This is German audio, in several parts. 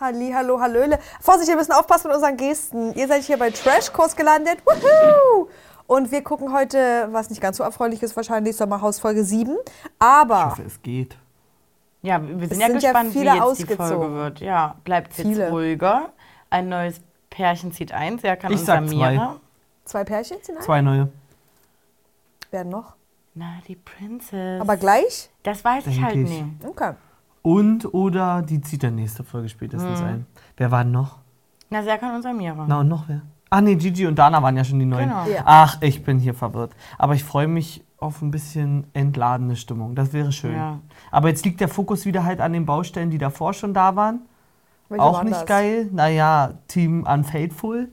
Halli, hallo, hallöle. Vorsicht, wir müssen aufpassen mit unseren Gesten. Ihr seid hier bei Trashkurs gelandet. Woohoo! Und wir gucken heute, was nicht ganz so erfreulich ist, wahrscheinlich Sommerhaus Folge 7. Ich Aber hoffe, es geht. Ja, wir sind ja sind ja gespannt, viele wie jetzt ausgezogen. die Folge wird. Ja, bleibt jetzt Viele. ruhiger. Ein neues Pärchen zieht ein. Wer kann Ich uns sag zwei. Zwei Pärchen sind ein? Zwei neue. Werden noch. Na, die Princess. Aber gleich? das weiß ich Denk halt ich. nicht. Okay. Und oder die zieht dann nächste Folge spätestens Mhm. ein. Wer war denn noch? Na, Serkan und Samira. Na und noch wer? Ach nee, Gigi und Dana waren ja schon die neuen. Genau. Ja. Ach, ich bin hier verwirrt. Aber ich freue mich auf ein bisschen entladene Stimmung. Das wäre schön. Ja. Aber jetzt liegt der Fokus wieder halt an den Baustellen, die davor schon da waren. Welche auch waren nicht das? geil. Naja, Team Unfaithful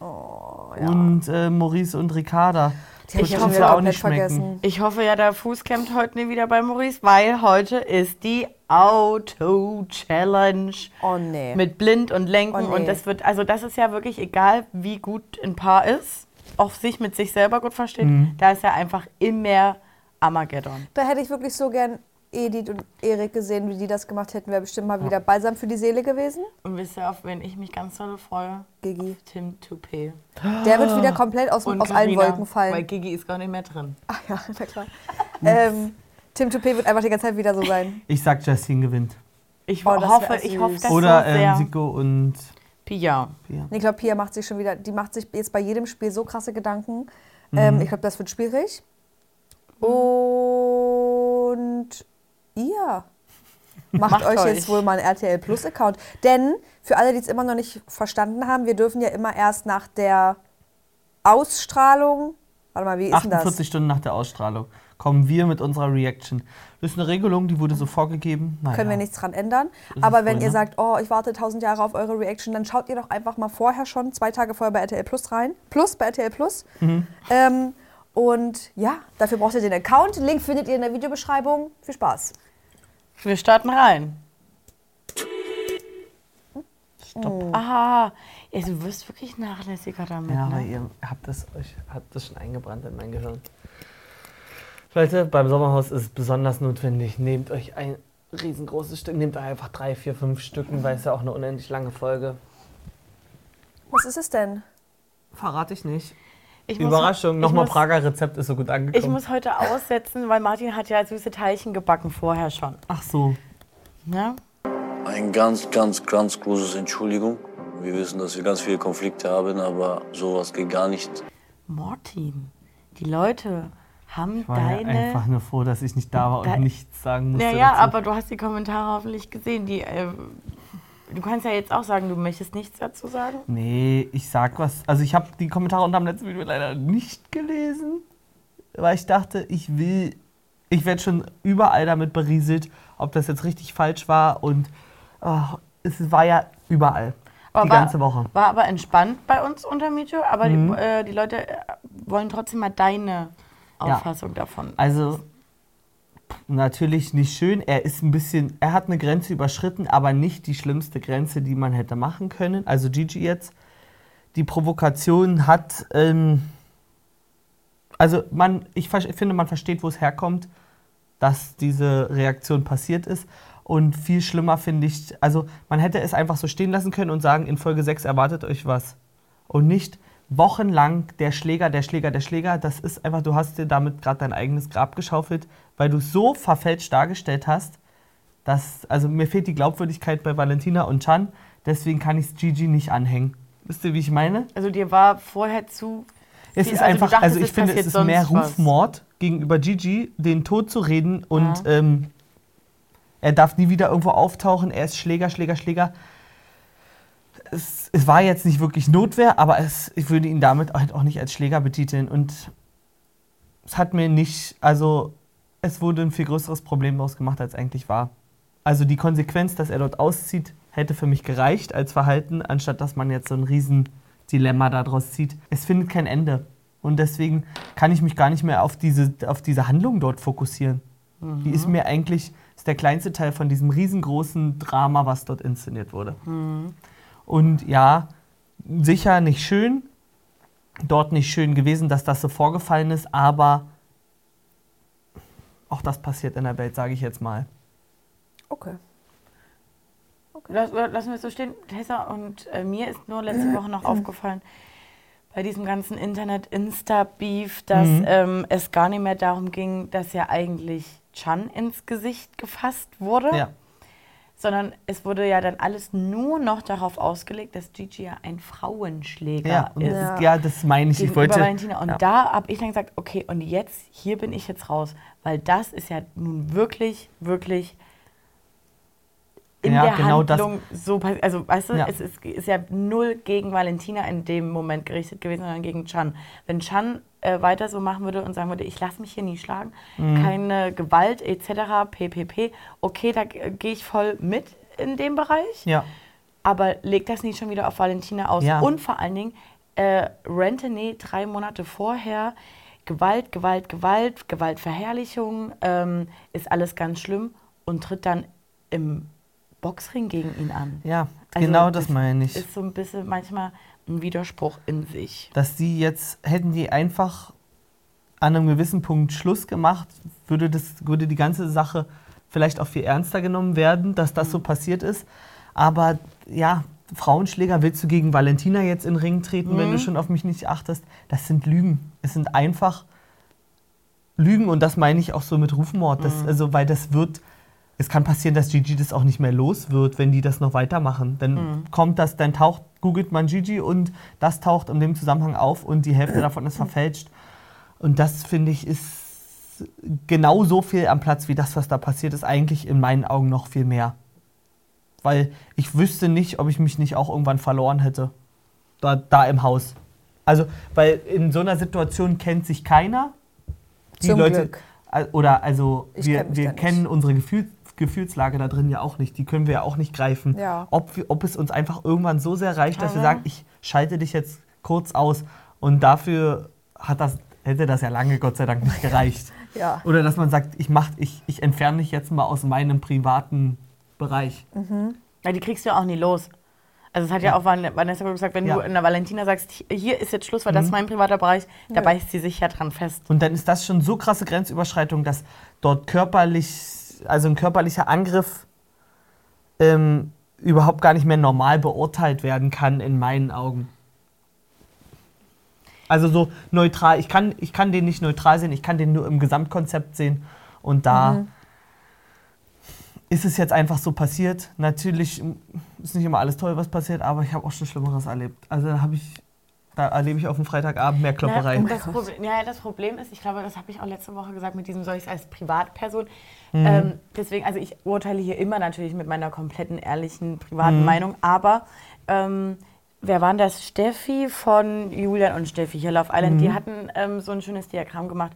Oh, ja. und äh, Maurice und Ricarda. Die ich ja auch nicht vergessen. Ich hoffe ja, der Fuß kämpft heute nicht wieder bei Maurice, weil heute ist die Auto-Challenge Oh nee. mit Blind und Lenken. Oh, nee. Und das wird, also das ist ja wirklich egal, wie gut ein Paar ist, auch sich mit sich selber gut versteht. Mhm. Da ist ja einfach immer Armageddon. Da hätte ich wirklich so gern Edith und Erik gesehen, wie die das gemacht hätten. Wäre bestimmt mal wieder balsam für die Seele gewesen. Und wisst ihr, auf wen ich mich ganz doll freue? Gigi. Tim Toupé. Der wird wieder komplett aus, Und aus allen Wolken fallen. Weil Gigi ist gar nicht mehr drin. Ach ja, na klar. ähm, Tim Toupé wird einfach die ganze Zeit wieder so sein. Ich sag, Justine gewinnt. Ich Oh, das hoffe, ich hoffe, dass Oder so sehr ähm, Siko und Pia. Pia. Ich glaube, Pia macht sich schon wieder, die macht sich jetzt bei jedem Spiel so krasse Gedanken. Ähm, ich glaube, das wird schwierig. Und ihr macht, Macht euch, euch. jetzt wohl mal einen RTL Plus Account. Denn für alle, die es immer noch nicht verstanden haben, wir dürfen ja immer erst nach der Ausstrahlung, warte mal, wie ist denn das? 48 Stunden nach der Ausstrahlung kommen wir mit unserer Reaction. Das ist eine Regelung, die wurde so vorgegeben. Naja. können wir nichts dran ändern. Aber wenn wohl, ihr ne? sagt, oh, ich warte tausend Jahre auf eure Reaction, dann schaut ihr doch einfach mal vorher schon, zwei Tage vorher bei RTL Plus rein. Plus bei RTL Plus. Mhm. Ähm, und ja, dafür braucht ihr den Account. Link findet ihr in der Videobeschreibung. Viel Spaß. Wir starten rein. Stopp. Ah, ja, du wirst wirklich nachlässiger damit. Ja, aber ne? ihr habt das, euch habt das schon eingebrannt in mein Gehirn. Leute, beim Sommerhaus ist es besonders notwendig. Nehmt euch ein riesengroßes Stück, nehmt euch einfach drei, vier, fünf Stücken, weil es ja auch eine unendlich lange Folge. Was ist es denn? Verrate ich nicht. Ich Überraschung, nochmal Prager Rezept ist so gut angekommen. Ich muss heute aussetzen, weil Martin hat ja süße Teilchen gebacken vorher schon. Ach so. Ne? Ein ganz, ganz, ganz großes Entschuldigung. Wir wissen, dass wir ganz viele Konflikte haben, aber sowas geht gar nicht. Martin, die Leute haben Ich war ja deine. einfach nur froh, dass ich nicht da war und Da- nichts sagen musste. naja, dazu. aber du hast die Kommentare hoffentlich gesehen. Die, äh, du kannst ja jetzt auch sagen, du möchtest nichts dazu sagen. Nee, ich sag was. Also ich habe die Kommentare unter dem letzten Video leider nicht gelesen, weil ich dachte, ich will, ich werde schon überall damit berieselt, ob das jetzt richtig falsch war und oh, es war ja überall. die war, ganze Woche. War aber entspannt bei uns unter Mito, aber Mhm. die, äh, die Leute äh, wollen trotzdem mal deine Ja. Auffassung davon. Also natürlich nicht schön. Er ist ein bisschen, er hat eine Grenze überschritten, aber nicht die schlimmste Grenze, die man hätte machen können. Also Gigi jetzt. Die Provokation hat, ähm, also man, ich finde, man versteht, wo es herkommt, dass diese Reaktion passiert ist. Und viel schlimmer finde ich, also man hätte es einfach so stehen lassen können und sagen, in Folge 6 erwartet euch was. Und nicht wochenlang der Schläger, der Schläger, der Schläger. Das ist einfach, du hast dir damit gerade dein eigenes Grab geschaufelt, weil du so verfälscht dargestellt hast, dass, also mir fehlt die Glaubwürdigkeit bei Valentina und Chan, deswegen kann ich es Gigi nicht anhängen. Wisst ihr, wie ich meine? Also dir war vorher zu. Es viel- ist also einfach, dachtest, also ich finde, es ist mehr sonst was. Rufmord gegenüber Gigi, den Tod zu reden und ähm, er darf nie wieder irgendwo auftauchen, er ist Schläger, Schläger, Schläger. Es, es war jetzt nicht wirklich Notwehr, aber es, ich würde ihn damit halt auch nicht als Schläger betiteln und es hat mir nicht, also es wurde ein viel größeres Problem daraus gemacht, als eigentlich war. Also die Konsequenz, dass er dort auszieht, hätte für mich gereicht als Verhalten, anstatt dass man jetzt so ein riesen Dilemma daraus zieht. Es findet kein Ende. Und deswegen kann ich mich gar nicht mehr auf diese, auf diese Handlung dort fokussieren. Die ist mir eigentlich, ist der kleinste Teil von diesem riesengroßen Drama, was dort inszeniert wurde. Und ja, sicher nicht schön, dort nicht schön gewesen, dass das so vorgefallen ist, aber auch das passiert in der Welt, sage ich jetzt mal. Okay. Lass, lassen wir es so stehen. Tessa und äh, mir ist nur letzte Woche noch aufgefallen, bei diesem ganzen Internet-Insta-Beef, dass Mhm. ähm, es gar nicht mehr darum ging, dass ja eigentlich Chan ins Gesicht gefasst wurde, Ja. Sondern es wurde ja dann alles nur noch darauf ausgelegt, dass Gigi ja ein Frauenschläger Ja, ist. das, ja, das meine ich. Ich wollte. Valentina. Und ja. da habe ich dann gesagt, okay, und jetzt, hier bin ich jetzt raus. Weil das ist ja nun wirklich, wirklich in Ja, der genau das. Handlung so passiert. Also, weißt du, Ja. es ist, ist ja null gegen Valentina in dem Moment gerichtet gewesen, sondern gegen Chan. Wenn Chan äh, weiter so machen würde und sagen würde, ich lasse mich hier nie schlagen, Mhm. keine Gewalt etc., ppp, okay, da gehe ich voll mit in dem Bereich Ja. aber leg das nicht schon wieder auf Valentina aus. Ja. Und vor allen Dingen, äh, Rentene drei Monate vorher, Gewalt, Gewalt, Gewalt, Gewaltverherrlichung, ähm, ist alles ganz schlimm und tritt dann im Boxring gegen ihn an. Ja, Also genau das meine ich. Ist so ein bisschen manchmal ein Widerspruch in sich. dass die jetzt, hätten die einfach an einem gewissen Punkt Schluss gemacht, würde, das, würde die ganze Sache vielleicht auch viel ernster genommen werden, dass das so passiert ist. Aber ja, Frauenschläger, willst du gegen Valentina jetzt in den Ring treten, wenn du schon auf mich nicht achtest? Das sind Lügen. Es sind einfach Lügen und das meine ich auch so mit Rufmord. Das, also, weil das wird, es kann passieren, dass Gigi das auch nicht mehr los wird, wenn die das noch weitermachen. Dann kommt das, dann taucht, googelt man Gigi und das taucht in dem Zusammenhang auf und die Hälfte davon ist verfälscht. Und das finde ich ist genau so viel am Platz wie das, was da passiert ist, eigentlich in meinen Augen noch viel mehr. Weil ich wüsste nicht, ob ich mich nicht auch irgendwann verloren hätte. Da, da im Haus. Also, weil in so einer Situation kennt sich keiner. Die Zum Leute, Glück. Al- Oder also Ich wir, kenn wir kennen unsere Gefühl, Gefühlslage da drin ja auch nicht. Die können wir ja auch nicht greifen. Ja. Ob, wir, ob es uns einfach irgendwann so sehr reicht, dass wir Aber- sagen, ich schalte dich jetzt kurz aus. Und dafür hat das, hätte das ja lange Gott sei Dank nicht gereicht. Ja. Oder dass man sagt, ich, mach, ich, ich entferne dich jetzt mal aus meinem privaten Bereich. Ja, die kriegst du ja auch nie los. Also es hat ja, auch Van- Vanessa gesagt, wenn Ja. du in der Valentina sagst, hier ist jetzt Schluss, weil das ist mein privater Bereich, da beißt sie sich ja dran fest. Und dann ist das schon so krasse Grenzüberschreitung, dass dort körperlich, also ein körperlicher Angriff ähm, überhaupt gar nicht mehr normal beurteilt werden kann, in meinen Augen. Also so neutral, ich kann, ich kann den nicht neutral sehen, ich kann den nur im Gesamtkonzept sehen. Und da ist es jetzt einfach so passiert. Natürlich ist nicht immer alles toll, was passiert, aber ich habe auch schon Schlimmeres erlebt. Also da habe ich, da erlebe ich auf dem Freitagabend mehr Klopperei. Ja, und das, Problem, ja, das Problem ist, ich glaube, das habe ich auch letzte Woche gesagt, mit diesem soll ich es als Privatperson. Mhm. Ähm, deswegen, also ich urteile hier immer natürlich mit meiner kompletten, ehrlichen, privaten Mhm. Meinung, aber ähm, wer waren das? Steffi von Julian und Steffi hier Love Island, Mhm. die hatten ähm, so ein schönes Diagramm gemacht,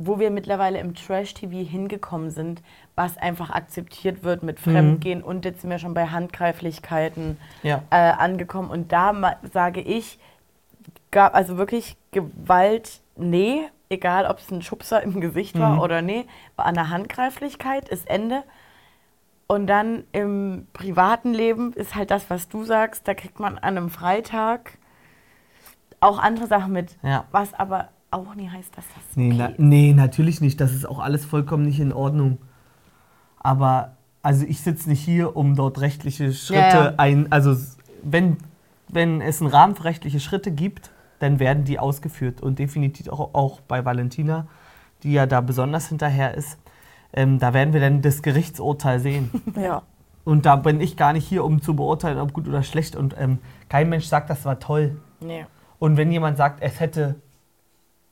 wo wir mittlerweile im Trash-TV hingekommen sind, was einfach akzeptiert wird mit Fremdgehen und jetzt sind wir schon bei Handgreiflichkeiten Ja. äh, angekommen. Und da sage ich, gab also wirklich Gewalt, nee, egal ob es ein Schubser im Gesicht war oder nee, bei einer Handgreiflichkeit ist Ende. Und dann im privaten Leben ist halt das, was du sagst, da kriegt man an einem Freitag auch andere Sachen mit, Ja. was aber auch nie heißt, dass das Nee, okay na, ist. nee, natürlich nicht. Das ist auch alles vollkommen nicht in Ordnung. Aber also ich sitze nicht hier, um dort rechtliche Schritte Ja, ja. ein. Also wenn, wenn es einen Rahmen für rechtliche Schritte gibt, dann werden die ausgeführt. Und definitiv auch, auch bei Valentina, die ja da besonders hinterher ist. Ähm, da werden wir dann das Gerichtsurteil sehen. Ja. Und da bin ich gar nicht hier, um zu beurteilen, ob gut oder schlecht. Und ähm, kein Mensch sagt, das war toll. Nee. Und wenn jemand sagt, es hätte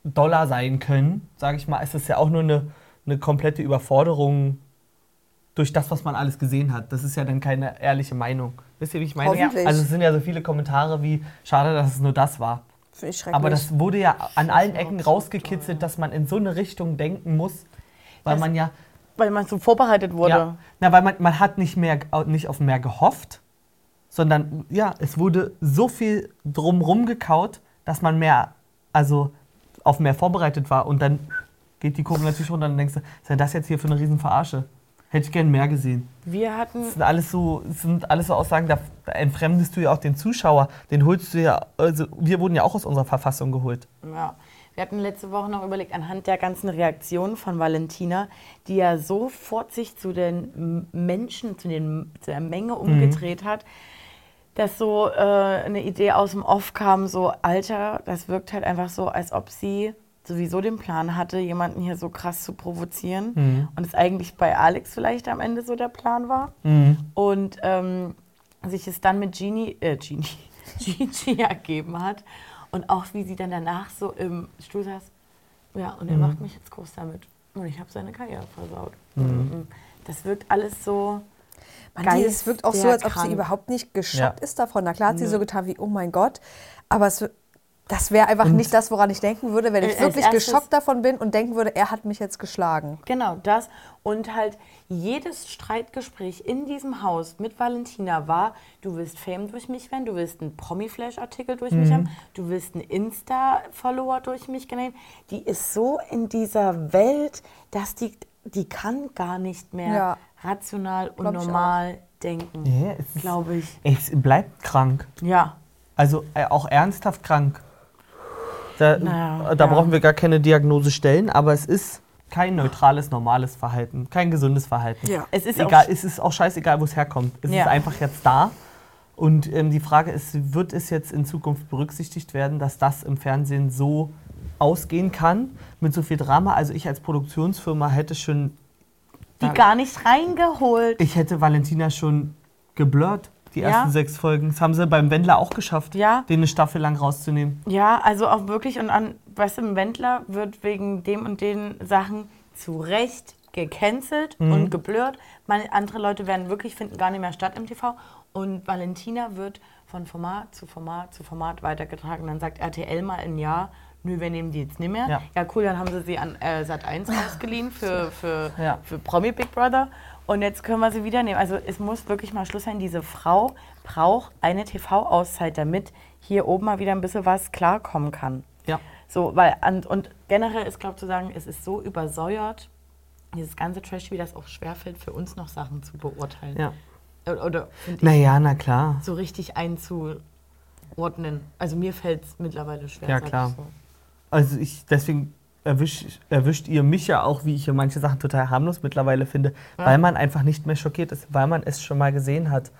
Dollar sein können, sage ich mal, ist es ja auch nur eine, eine komplette Überforderung durch das, was man alles gesehen hat. Das ist ja dann keine ehrliche Meinung. Wisst ihr, wie ich meine? Also es sind ja so viele Kommentare wie, schade, dass es nur das war. Finde ich schrecklich. Aber das wurde ja an allen Ecken rausgekitzelt, dass man in so eine Richtung denken muss, weil Das- man ja Weil man so vorbereitet wurde. ja. Na, weil man, man hat nicht, mehr, nicht auf mehr gehofft, sondern ja, es wurde so viel drumrum gekaut, dass man mehr, also auf mehr vorbereitet war. Und dann geht die Kurve natürlich runter und dann denkst du, was ist denn das jetzt hier für eine Riesenverarsche? Hätte ich gern mehr gesehen. Wir hatten Das sind alles so, sind alles so Aussagen, da, entfremdest du ja auch den Zuschauer. Den holst du ja, also wir wurden ja auch aus unserer Verfassung geholt. Ja. Wir hatten letzte Woche noch überlegt, anhand der ganzen Reaktionen von Valentina, die ja sofort sich zu den Menschen, zu, den, zu der Menge umgedreht hat, dass so äh, eine Idee aus dem Off kam, so, Alter, das wirkt halt einfach so, als ob sie sowieso den Plan hatte, jemanden hier so krass zu provozieren. Und es eigentlich bei Alex vielleicht am Ende so der Plan war. Und ähm, sich es dann mit Genie, äh, Genie, Gigi ergeben hat. Und auch wie sie dann danach so im Stuhl saß. Ja, und er macht mich jetzt groß damit. Und ich habe seine Karriere versaut. Mhm. Das wirkt alles so. Man, es wirkt auch so, als ob sie überhaupt nicht geschockt Ja. ist davon. Na klar hat sie so getan wie, oh mein Gott. Aber es, das wäre einfach nicht das, woran ich denken würde, wenn ich Äh, als wirklich erstes- geschockt davon bin und denken würde, er hat mich jetzt geschlagen. Genau, das. Und halt jedes Streitgespräch in diesem Haus mit Valentina war, du willst Fame durch mich werden, du willst einen Promi-Flash-Artikel durch mich haben, du willst einen Insta-Follower durch mich generieren. Die ist so in dieser Welt, dass die, die kann gar nicht mehr Ja. rational und ich normal denken. Ja, Glaube ich. Es bleibt krank. Ja. Also äh, auch ernsthaft krank. Da, Naja, da ja. brauchen wir gar keine Diagnose stellen, aber es ist kein neutrales, normales Verhalten, kein gesundes Verhalten. Ja. Es ist egal, auch, es ist auch scheißegal, wo es herkommt. Es Ja. ist einfach jetzt da. Und ähm, die Frage ist, wird es jetzt in Zukunft berücksichtigt werden, dass das im Fernsehen so ausgehen kann, mit so viel Drama? Also ich als Produktionsfirma hätte schon, die gar nicht reingeholt. ich hätte Valentina schon geblurrt, die Ja. ersten sechs Folgen. Das haben sie beim Wendler auch geschafft, Ja. den eine Staffel lang rauszunehmen. Ja, also auch wirklich und an, weißt du, im Wendler wird wegen dem und den Sachen zu Recht gecancelt Mhm. und geblurrt. Meine, andere Leute werden wirklich finden gar nicht mehr statt im TV. Und Valentina wird von Format zu Format zu Format weitergetragen. Dann sagt RTL mal ein Jahr, nö, wir nehmen die jetzt nicht mehr. Ja. cool, dann haben sie sie an äh, Sat 1 ausgeliehen für, für, Ja. für Promi Big Brother. Und jetzt können wir sie wieder nehmen. Also es muss wirklich mal Schluss sein. Diese Frau braucht eine TV-Auszeit, damit hier oben mal wieder ein bisschen was klarkommen kann. Ja. So, weil, an, und generell ist, glaube ich, zu sagen, es ist so übersäuert, dieses ganze Trash, wie das auch schwerfällt, für uns noch Sachen zu beurteilen. Ja. Oder, oder Naja, na klar. so richtig einzuordnen. Also mir fällt es mittlerweile schwer. Ja, klar. So. Also ich, deswegen erwisch, erwischt ihr mich ja auch, wie ich ja manche Sachen total harmlos mittlerweile finde, weil man einfach nicht mehr schockiert ist, weil man es schon mal gesehen hat.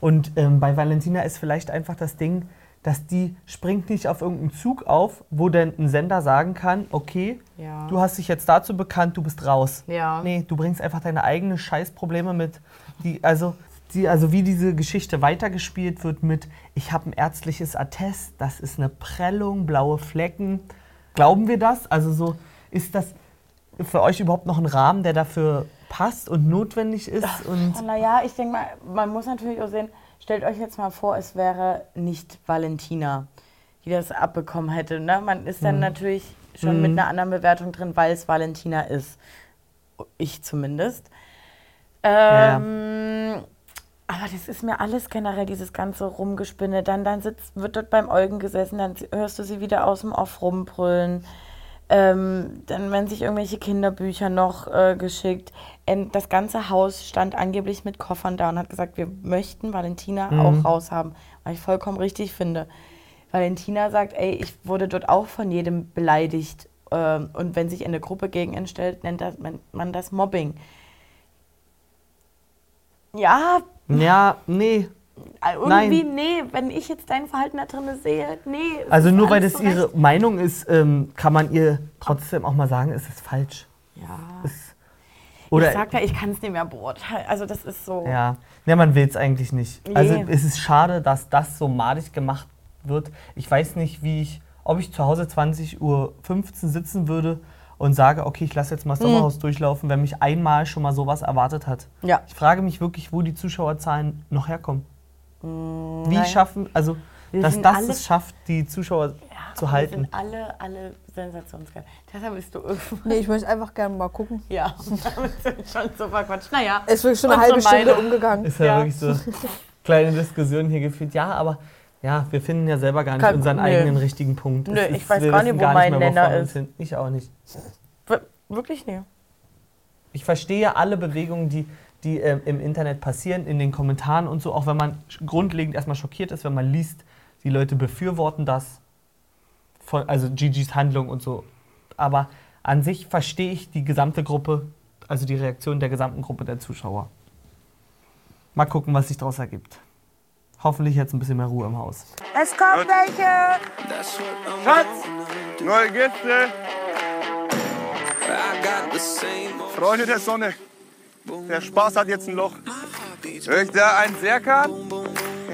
Und ähm, bei Valentina ist vielleicht einfach das Ding, dass die springt nicht auf irgendeinen Zug auf, wo dann ein Sender sagen kann, okay, Ja. du hast dich jetzt dazu bekannt, du bist raus. Ja. Nee, du bringst einfach deine eigenen Scheißprobleme mit. Die, also, die, also wie diese Geschichte weitergespielt wird mit, ich habe ein ärztliches Attest, das ist eine Prellung, blaue Flecken. Glauben wir das? Also so, ist das für euch überhaupt noch ein Rahmen, der dafür passt und notwendig ist? Und Naja, ich denke mal, man muss natürlich auch sehen, stellt euch jetzt mal vor, es wäre nicht Valentina, die das abbekommen hätte. Ne? Man ist dann natürlich schon mit einer anderen Bewertung drin, weil es Valentina ist. Ich zumindest. Ja. Aber das ist mir alles generell, dieses ganze Rumgespinne. Dann, dann sitzt, wird dort beim Eugen gesessen, dann hörst du sie wieder aus dem Off rumbrüllen. Ähm, dann werden sich irgendwelche Kinderbücher noch äh, geschickt. Ähm, das ganze Haus stand angeblich mit Koffern da und hat gesagt, wir möchten Valentina auch raushaben. Was ich vollkommen richtig finde. Valentina sagt, ey, ich wurde dort auch von jedem beleidigt. Ähm, und wenn sich eine Gruppe gegen ihn stellt, nennt das, man, man das Mobbing. Ja, ja, nee. irgendwie, nee, wenn ich jetzt dein Verhalten da drin sehe, nee. Also nur weil das so ihre recht. Meinung ist, ähm, kann man ihr trotzdem auch mal sagen, es ist falsch. Ja. Es, oder ich sag ja, ich kann es nicht mehr beurteilen. Also das ist so. Ja, ja man will es eigentlich nicht. Also Nee. es ist schade, dass das so madig gemacht wird. Ich weiß nicht, wie ich, ob ich zu Hause 20.15 Uhr sitzen würde und sage, okay, ich lasse jetzt mal das Sommerhaus durchlaufen, wenn mich einmal schon mal sowas erwartet hat. Ja. Ich frage mich wirklich, wo die Zuschauerzahlen noch herkommen. Wie nein. schaffen, also Wir dass das alle- es schafft, die Zuschauer zu Wir halten. sind alle, alle sensationsgeil. Deshalb bist du irgendwann. Nee, ich möchte einfach gerne mal gucken. Ja, damit sind wir schon so verquatscht. Naja. Es ist wirklich schon eine halbe Stunde umgegangen. Ist ja, Ja. wirklich so kleine Diskussion hier gefühlt. Ja, aber ja, wir finden ja selber gar nicht Kann- unseren nö. eigenen richtigen Punkt. Nö, Es ich weiß gar nicht, wo mein mehr, Nenner ist. hin- Ich auch nicht. Wir- Wirklich nee. Ich verstehe alle Bewegungen, die, die ähm, im Internet passieren, in den Kommentaren und so, auch wenn man grundlegend erstmal schockiert ist, wenn man liest, die Leute befürworten das. von, also Gigi's Handlung und so. Aber an sich verstehe ich die gesamte Gruppe, also die Reaktion der gesamten Gruppe der Zuschauer. Mal gucken, was sich daraus ergibt. Hoffentlich jetzt ein bisschen mehr Ruhe im Haus. Es kommt welche! Schatz! Neue Gäste! Freunde der Sonne, der Spaß hat jetzt ein Loch. Hör ich da einen Serkan?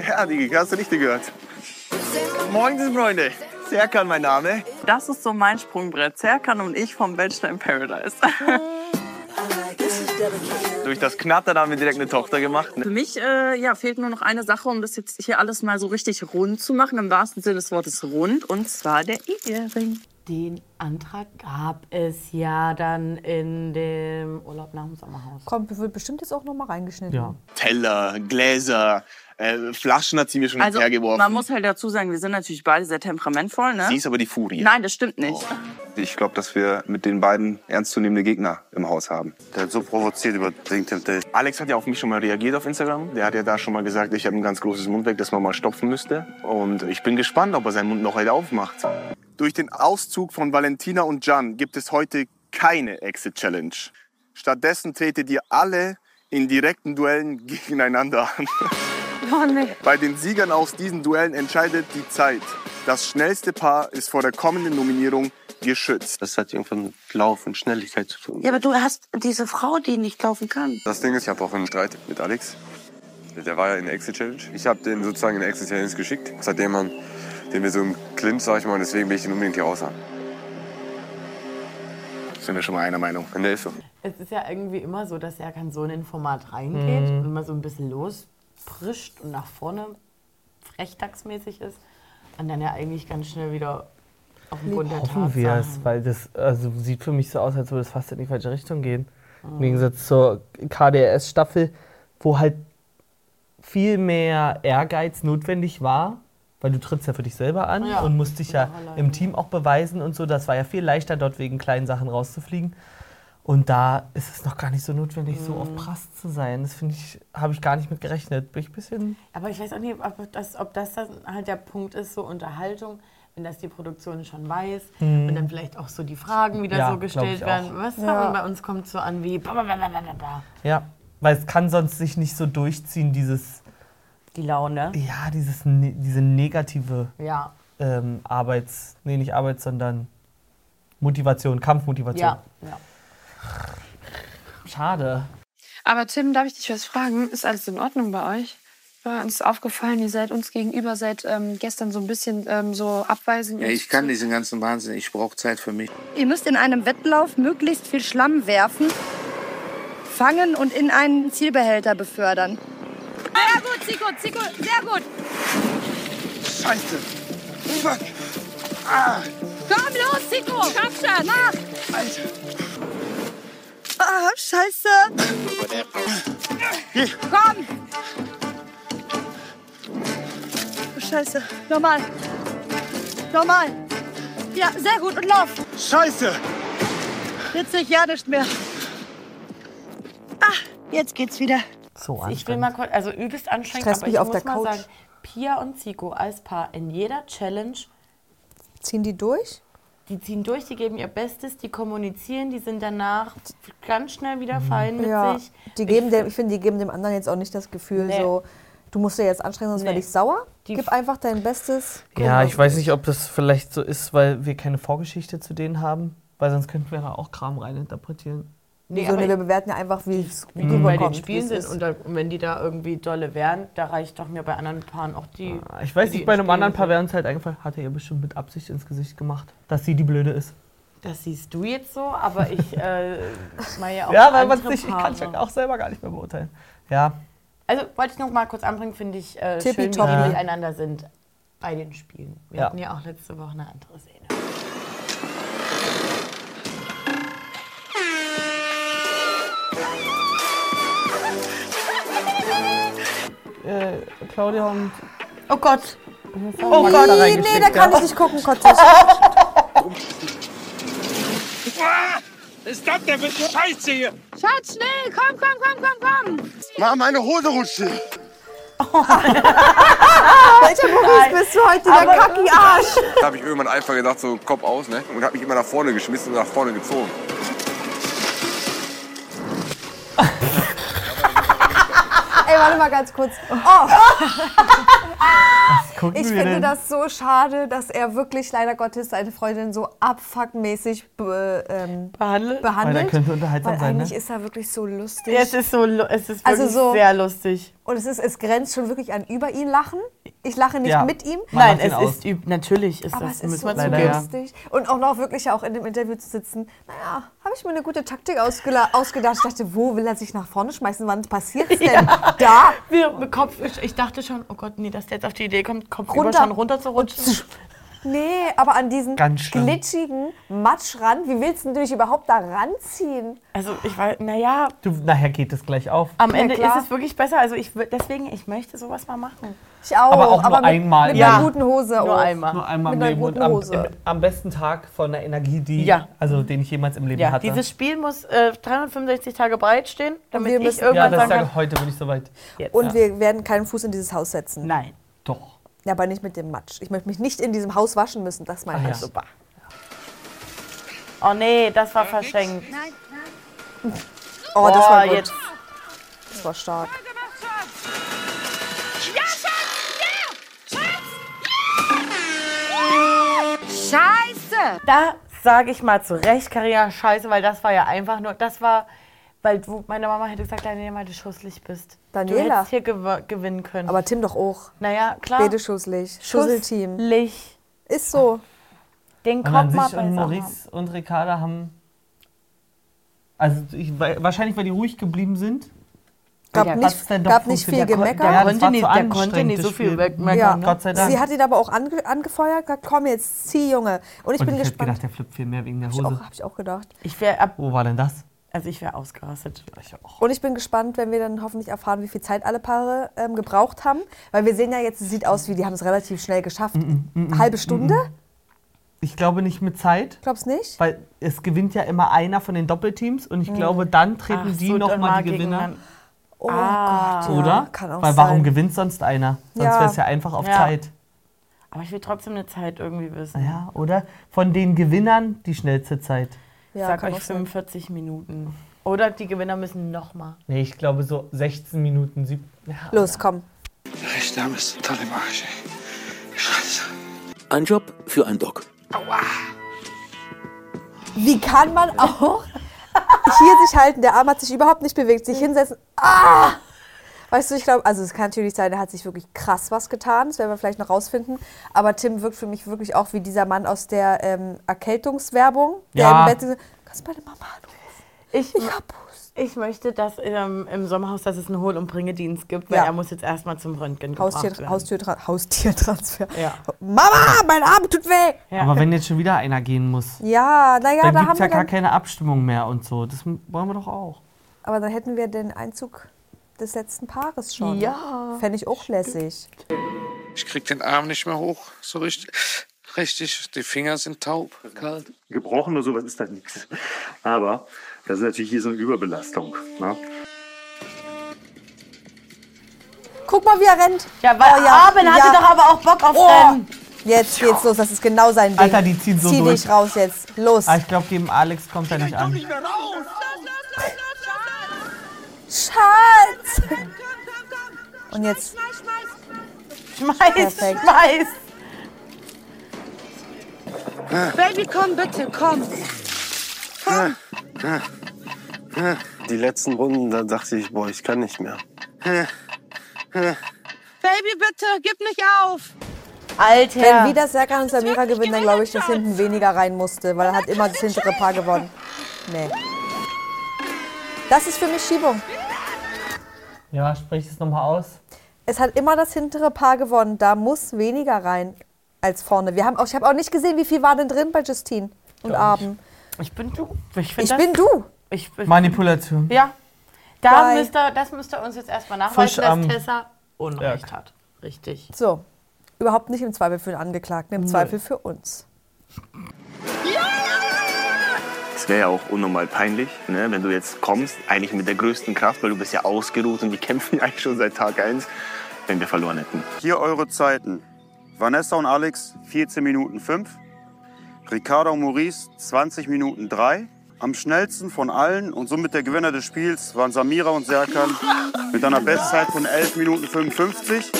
Ja, Digi, hast du nicht gehört. Moin, Freunde. Serkan mein Name. Das ist so mein Sprungbrett. Serkan und ich vom Bachelor in Paradise. Durch das Knattern haben wir direkt eine Tochter gemacht. Für mich äh, ja, fehlt nur noch eine Sache, um das jetzt hier alles mal so richtig rund zu machen. Im wahrsten Sinne des Wortes rund. Und zwar der Ehering. Den Antrag gab es ja dann in dem Urlaub nach dem Sommerhaus. Kommt, wird bestimmt jetzt auch noch mal reingeschnitten. Ja. Teller, Gläser, äh, Flaschen hat sie mir schon Also hergeworfen. man muss halt dazu sagen, wir sind natürlich beide sehr temperamentvoll. Ne? sie ist aber die Furie. Nein, das stimmt nicht. Ich glaube, dass wir mit den beiden ernstzunehmende Gegner im Haus haben. Der hat so provoziert über Drink Temptation. Alex hat ja auf mich schon mal reagiert auf Instagram. Der hat ja da schon mal gesagt, ich habe ein ganz großes Mundwerk, das man mal stopfen müsste. Und ich bin gespannt, ob er seinen Mund noch heute aufmacht. Durch den Auszug von Valentina und Jan gibt es heute keine Exit-Challenge. Stattdessen tretet ihr alle in direkten Duellen gegeneinander an. Bei den Siegern aus diesen Duellen entscheidet die Zeit. Das schnellste Paar ist vor der kommenden Nominierung geschützt. Das hat irgendwann mit Lauf und Schnelligkeit zu tun. Ja, aber du hast diese Frau, die nicht laufen kann. Das Ding ist, ich habe auch einen Streit mit Alex. Der war ja in der Exit Challenge. Ich habe den sozusagen in der Exit Challenge geschickt. Seitdem man, den wir so im Clinch, sag ich mal, und deswegen will ich den unbedingt hier raus haben. Sind wir schon mal einer Meinung. Und der ist so. Es ist ja irgendwie immer so, dass Serkan so in ein Format reingeht Mhm. und immer so ein bisschen losprischt und nach vorne frechtagsmäßig ist und dann ja eigentlich ganz schnell wieder auf den Grund der Hoffen wir es, weil das also sieht für mich so aus, als würde es fast in die falsche Richtung gehen. Im Gegensatz zur KDRS-Staffel, wo halt viel mehr Ehrgeiz notwendig war, weil du trittst ja für dich selber an Ja, und musst dich ja im Team auch beweisen und so. Das war ja viel leichter, dort wegen kleinen Sachen rauszufliegen. Und da ist es noch gar nicht so notwendig, so auf Prass zu sein. Das finde ich, habe ich gar nicht mit gerechnet. Bin ich ein bisschen. Aber ich weiß auch nicht, ob das, ob das dann halt der Punkt ist, so Unterhaltung, wenn das die Produktion schon weiß und dann vielleicht auch so die Fragen wieder Ja, so gestellt werden. Was Ja. bei uns kommt so an wie blablabla. Ja, weil es kann sonst sich nicht so durchziehen, dieses, die Laune. ja, dieses, ne- diese negative Ja, ähm, Arbeits, nee, nicht Arbeits, sondern Motivation, Kampfmotivation. ja, ja. Schade. Aber Tim, darf ich dich was fragen? Ist alles in Ordnung bei euch? Ja, uns ist aufgefallen, ihr seid uns gegenüber seit ähm, gestern so ein bisschen ähm, so abweisend. Ja, ich kann diesen ganzen Wahnsinn. Ich brauche Zeit für mich. Ihr müsst in einem Wettlauf möglichst viel Schlamm werfen, fangen und in einen Zielbehälter befördern. Sehr gut, Zico, Zico, sehr gut. Scheiße. Fuck. Komm los, Zico. Schaff schon. Mach. Ah, scheiße. Komm. Scheiße. Normal. Normal. Ja, sehr gut. Und lauf. Scheiße. Jetzt sehe ich ja nicht mehr. Ah, jetzt geht's wieder. So Ich will mal kurz, also übelst anstrengend, Stresst aber mich ich auf muss der mal Couch. sagen, Pia und Zico als Paar in jeder Challenge, Ziehen die durch? Die ziehen durch, die geben ihr Bestes, die kommunizieren, die sind danach ganz schnell wieder fein mit Ja. sich. Die geben dem, ich finde, die geben dem anderen jetzt auch nicht das Gefühl, Nee. so, du musst dir jetzt anstrengen, sonst werde Nee. ich sauer. Die- Gib einfach dein Bestes. Ja, ich weiß nicht, ob das vielleicht so ist, weil wir keine Vorgeschichte zu denen haben. Weil sonst könnten wir da auch Kram reininterpretieren. Nee, so, aber nee, wir bewerten ja einfach, wie es wie die bei den Spielen es sind und, da, und wenn die da irgendwie dolle wären, da reicht doch mir bei anderen Paaren auch die. Ich weiß die nicht, bei einem Spielen anderen Paar sind. wäre uns halt eingefallen, hat er ihr bestimmt mit Absicht ins Gesicht gemacht, dass sie die Blöde ist. Das siehst du jetzt so, aber ich äh, mal ja auch ja, weil man sich, ich kann es ja auch selber gar nicht mehr beurteilen. Ja, Also wollte ich noch mal kurz anbringen, finde ich äh, schön, wie die miteinander sind bei den Spielen. Wir Ja. hatten ja auch letzte Woche eine andere Szene. Äh, Claudia und. Oh Gott! Oh Gott, nee, nee, da kann ich nicht gucken, Gott. Ist das denn für Scheiße hier? Schatz, schnell, komm, komm, komm, komm, komm. Mach meine Hose rutscht. Ich Alter, Maurice, bist du heute der Kacki-Arsch? Da habe ich irgendwann einfach gedacht, so Kopf aus, ne? Und habe mich immer nach vorne geschmissen und nach vorne gezogen. Warte mal ganz kurz. Oh, Gucken ich finde das so schade, dass er wirklich leider Gottes seine Freundin so abfuckmäßig be, ähm, Behandelt? behandelt. Weil er könnte unterhaltsam Weil sein, ne? eigentlich ist er wirklich so lustig. Ja, es ist so, es ist Also wirklich so- sehr lustig. Und es, ist, es grenzt schon wirklich an über ihn lachen. Ich lache nicht Ja. mit ihm. Man Nein, es aus. ist üb natürlich ist Aber das es ist so zugeben. ja. lustig. Und auch noch wirklich ja auch in dem Interview zu sitzen. Naja, habe ich mir eine gute Taktik ausgela- ausgedacht. Ich dachte, wo will er sich nach vorne schmeißen? Wann passiert es denn? Da! Wir, mit Kopf, ich, ich dachte schon, oh Gott, nee, dass der jetzt auf die Idee kommt, Kopf Runter. über schon runter zu rutschen. Nee, aber an diesen glitschigen Matschrand, wie willst du dich überhaupt da ranziehen? Also ich weiß, naja, Du, nachher geht es gleich auf. am Ja, Ende klar. ist es wirklich besser. Also ich deswegen, ich möchte sowas mal machen. Ich auch. Aber auch nur mit, einmal. Mit Ja. einer guten Hose Nur auch. einmal. Nur einmal im Mit einer Leben und guten am, Hose. im, am besten Tag von der Energie, die, Ja. also den ich jemals im Leben Ja, hatte. dieses Spiel muss äh, 365 Tage bereit stehen, damit wir ich müssen- ja, irgendwann das sagen sage kann, heute bin ich soweit. jetzt. Und wir werden keinen Fuß in dieses Haus setzen. Nein. Doch. Ja, aber nicht mit dem Matsch. Ich möchte mich nicht in diesem Haus waschen müssen. Das meine ich. ja. Super. Oh nee, das war verschenkt. Oh, das war gut. jetzt. Das war stark. Scheiße! Da sage ich mal zu Recht, Karina, scheiße, weil das war ja einfach nur, das war, weil du, meine Mama hätte gesagt, Daniela, weil du schusslich bist. Du Daniela. hättest hier gew gewinnen können. Aber Tim doch auch. naja, klar. Beide schusslich. Schusselteam. Schusslich. Ist so. Den Und Kopf an mal sich und. Maurice und Ricarda haben. Also ich, wahrscheinlich, weil die ruhig geblieben sind. Gab Ja, nicht, gab nicht viel funktioniert. Gemecker. Ja, Der das konnte nicht, der konnte nicht so viel wegmeckern. Ja, ne? Gott sei Dank. Sie hat ihn aber auch ange angefeuert, gesagt, komm jetzt, zieh, Junge. Und ich Und bin ich hätte gespannt. gedacht, der flippt viel mehr wegen der Hab ich, Hose. auch, hab ich auch gedacht. Ich wäre ab, Wo war denn das? Also ich wäre ausgerastet. Ich auch. Und ich bin gespannt, wenn wir dann hoffentlich erfahren, wie viel Zeit alle Paare ähm, gebraucht haben. Weil wir sehen ja jetzt, es sieht aus wie, die haben es relativ schnell geschafft. Halbe Stunde? Ich glaube nicht mit Zeit, Glaubst nicht? weil es gewinnt ja immer einer von den Doppelteams und ich glaube, dann treten Ach die so, nochmal mal die Gewinner. gegeneinander. Oh Ah. Gott, ja, Oder? Kann auch Weil warum sein. gewinnt sonst einer? Sonst Ja. wäre es ja einfach auf Ja. Zeit. Aber ich will trotzdem eine Zeit irgendwie wissen. Ja, oder? Von den Gewinnern die schnellste Zeit. Ich Ja, sag euch auch sein. 45 Minuten. Oder die Gewinner müssen nochmal. Nee, ich glaube so 16 Minuten. Sieb ja. Los, komm. Scheiße. Ein Job für ein Dog. Wie kann man auch hier sich halten? Der Arm hat sich überhaupt nicht bewegt. Sich hinsetzen. Ah! Weißt du, ich glaube, also es kann natürlich sein, er hat sich wirklich krass was getan. Das werden wir vielleicht noch rausfinden. Aber Tim wirkt für mich wirklich auch wie dieser Mann aus der ähm, Erkältungswerbung. Der Ja. im Bett so, kannst du meine Mama anrufen? Ich, Ich hab Husten. ich möchte, dass ähm, im Sommerhaus, dass es einen Hol- und Bringedienst gibt, weil Ja. er muss jetzt erstmal zum Röntgen gebracht Haustier, werden. Haustiertra Haustiertransfer. Ja. Mama, mein Arm tut weh. Ja. Aber wenn jetzt schon wieder einer gehen muss, Ja, naja, dann da gibt haben es ja wir gar keine Abstimmung mehr und so. Das wollen wir doch auch. Aber dann hätten wir den Einzug des letzten Paares schon. Ja. Fände ich auch lässig. Ich krieg den Arm nicht mehr hoch, so richtig. Richtig, die Finger sind taub, kalt. Gebrochen oder sowas ist da nichts. Aber das ist natürlich hier so eine Überbelastung. Ne? Guck mal, wie er rennt. Ja, weil Oh ja, Abend hatte ja. doch aber auch Bock auf Oh. Rennen. Jetzt geht's los. Das ist genau sein Ding. Alter, die ziehen so Zieh durch. dich raus jetzt. Los. Aber ich glaube, gegen Alex kommt er nicht an. Schatz. Und jetzt. Schmeiß, Perfekt. schmeiß. Baby, komm bitte, komm. Die letzten Runden, da dachte ich, boah, ich kann nicht mehr. Baby, bitte, gib nicht auf. Alter. Wenn wieder Serkan und Samira gewinnen, dann glaube ich, dass hinten weniger rein musste, weil er hat immer das hintere Paar gewonnen. Nee. Das ist für mich Schiebung. Ja, sprich es nochmal aus. Es hat immer das hintere Paar gewonnen. Da muss weniger rein als vorne. Wir haben auch, ich habe auch nicht gesehen, wie viel war denn drin bei Justine und Abend. ich bin du. Ich, Ich das, bin du. Ich, ich, Manipulation. ja. Da müsst ihr, das müsst ihr uns jetzt erstmal nachweisen, Frisch am dass Tessa Unrecht Berg. hat. Richtig. So. Überhaupt nicht im Zweifel für den Angeklagten, im Zweifel für uns. Es wäre ja auch unnormal peinlich, ne, wenn du jetzt kommst, eigentlich mit der größten Kraft, weil du bist ja ausgeruht und die kämpfen ja eigentlich schon seit Tag 1. wenn wir verloren hätten. Hier eure Zeiten. Vanessa und Alex 14 Minuten 5. Ricardo und Maurice 20 Minuten 3. Am schnellsten von allen und somit der Gewinner des Spiels waren Samira und Serkan mit einer Bestzeit von 11 Minuten 55.